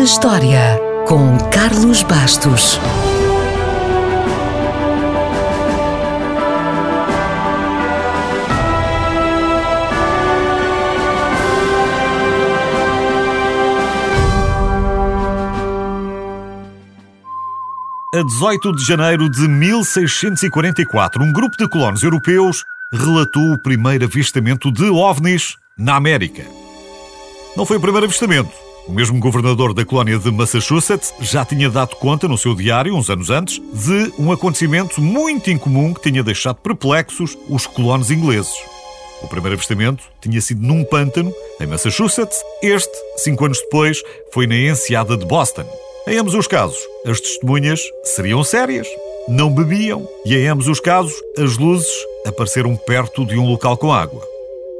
na História, com Carlos Bastos. A 18 de janeiro de 1644, um grupo de colonos europeus relatou o primeiro avistamento de ovnis na América. Não foi o primeiro avistamento. O mesmo governador da colónia de Massachusetts já tinha dado conta no seu diário, uns anos antes, de um acontecimento muito incomum que tinha deixado perplexos os colonos ingleses. O primeiro avistamento tinha sido num pântano, em Massachusetts. Este, cinco anos depois, foi na enseada de Boston. Em ambos os casos, as testemunhas seriam sérias, não bebiam e, em ambos os casos, as luzes apareceram perto de um local com água.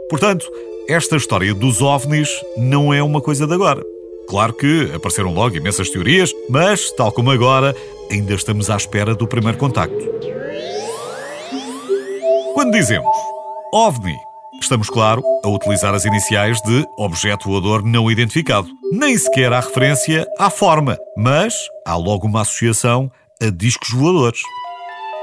Portanto, esta história dos ovnis não é uma coisa de agora. Claro que apareceram logo imensas teorias, mas, tal como agora, ainda estamos à espera do primeiro contacto. Quando dizemos OVNI, estamos, claro, a utilizar as iniciais de objeto voador não identificado. Nem sequer há referência à forma, mas há logo uma associação a discos voadores.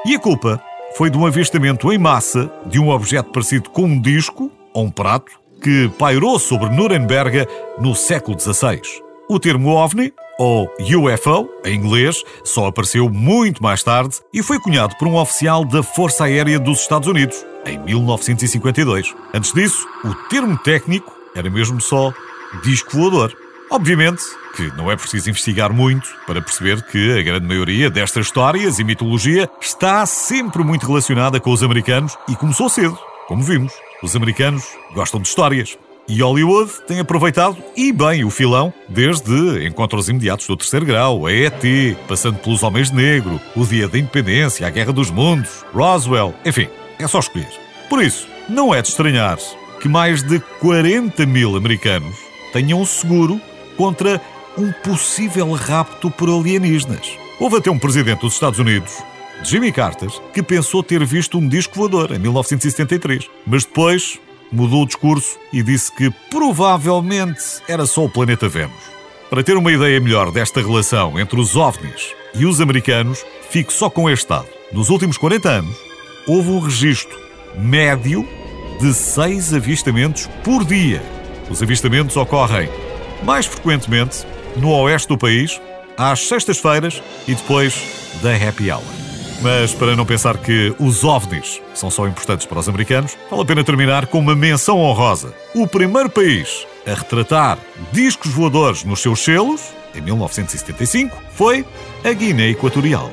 E a culpa foi de um avistamento em massa de um objeto parecido com um disco ou um prato que pairou sobre Nuremberg no século XVI. O termo OVNI, ou UFO, em inglês, só apareceu muito mais tarde e foi cunhado por um oficial da Força Aérea dos Estados Unidos, em 1952. Antes disso, o termo técnico era mesmo só disco voador. Obviamente que não é preciso investigar muito para perceber que a grande maioria destas histórias e mitologia está sempre muito relacionada com os americanos e começou cedo, como vimos. Os americanos gostam de histórias. E Hollywood tem aproveitado e bem o filão, desde encontros imediatos do terceiro grau, a ET, passando pelos Homens Negro, o Dia da Independência, a Guerra dos Mundos, Roswell, enfim, é só escolher. Por isso, não é de estranhar que mais de 40 mil americanos tenham seguro contra um possível rapto por alienígenas. Houve até um presidente dos Estados Unidos, Jimmy Carter, que pensou ter visto um disco voador em 1973, mas depois mudou o discurso e disse que provavelmente era só o planeta Vênus. Para ter uma ideia melhor desta relação entre os OVNIs e os americanos, fico só com este dado. Nos últimos 40 anos, houve um registro médio de seis avistamentos por dia. Os avistamentos ocorrem mais frequentemente no oeste do país, às sextas-feiras e depois da happy hour. Mas para não pensar que os OVNIs são só importantes para os americanos, vale a pena terminar com uma menção honrosa. O primeiro país a retratar discos voadores nos seus selos, em 1975, foi a Guiné Equatorial.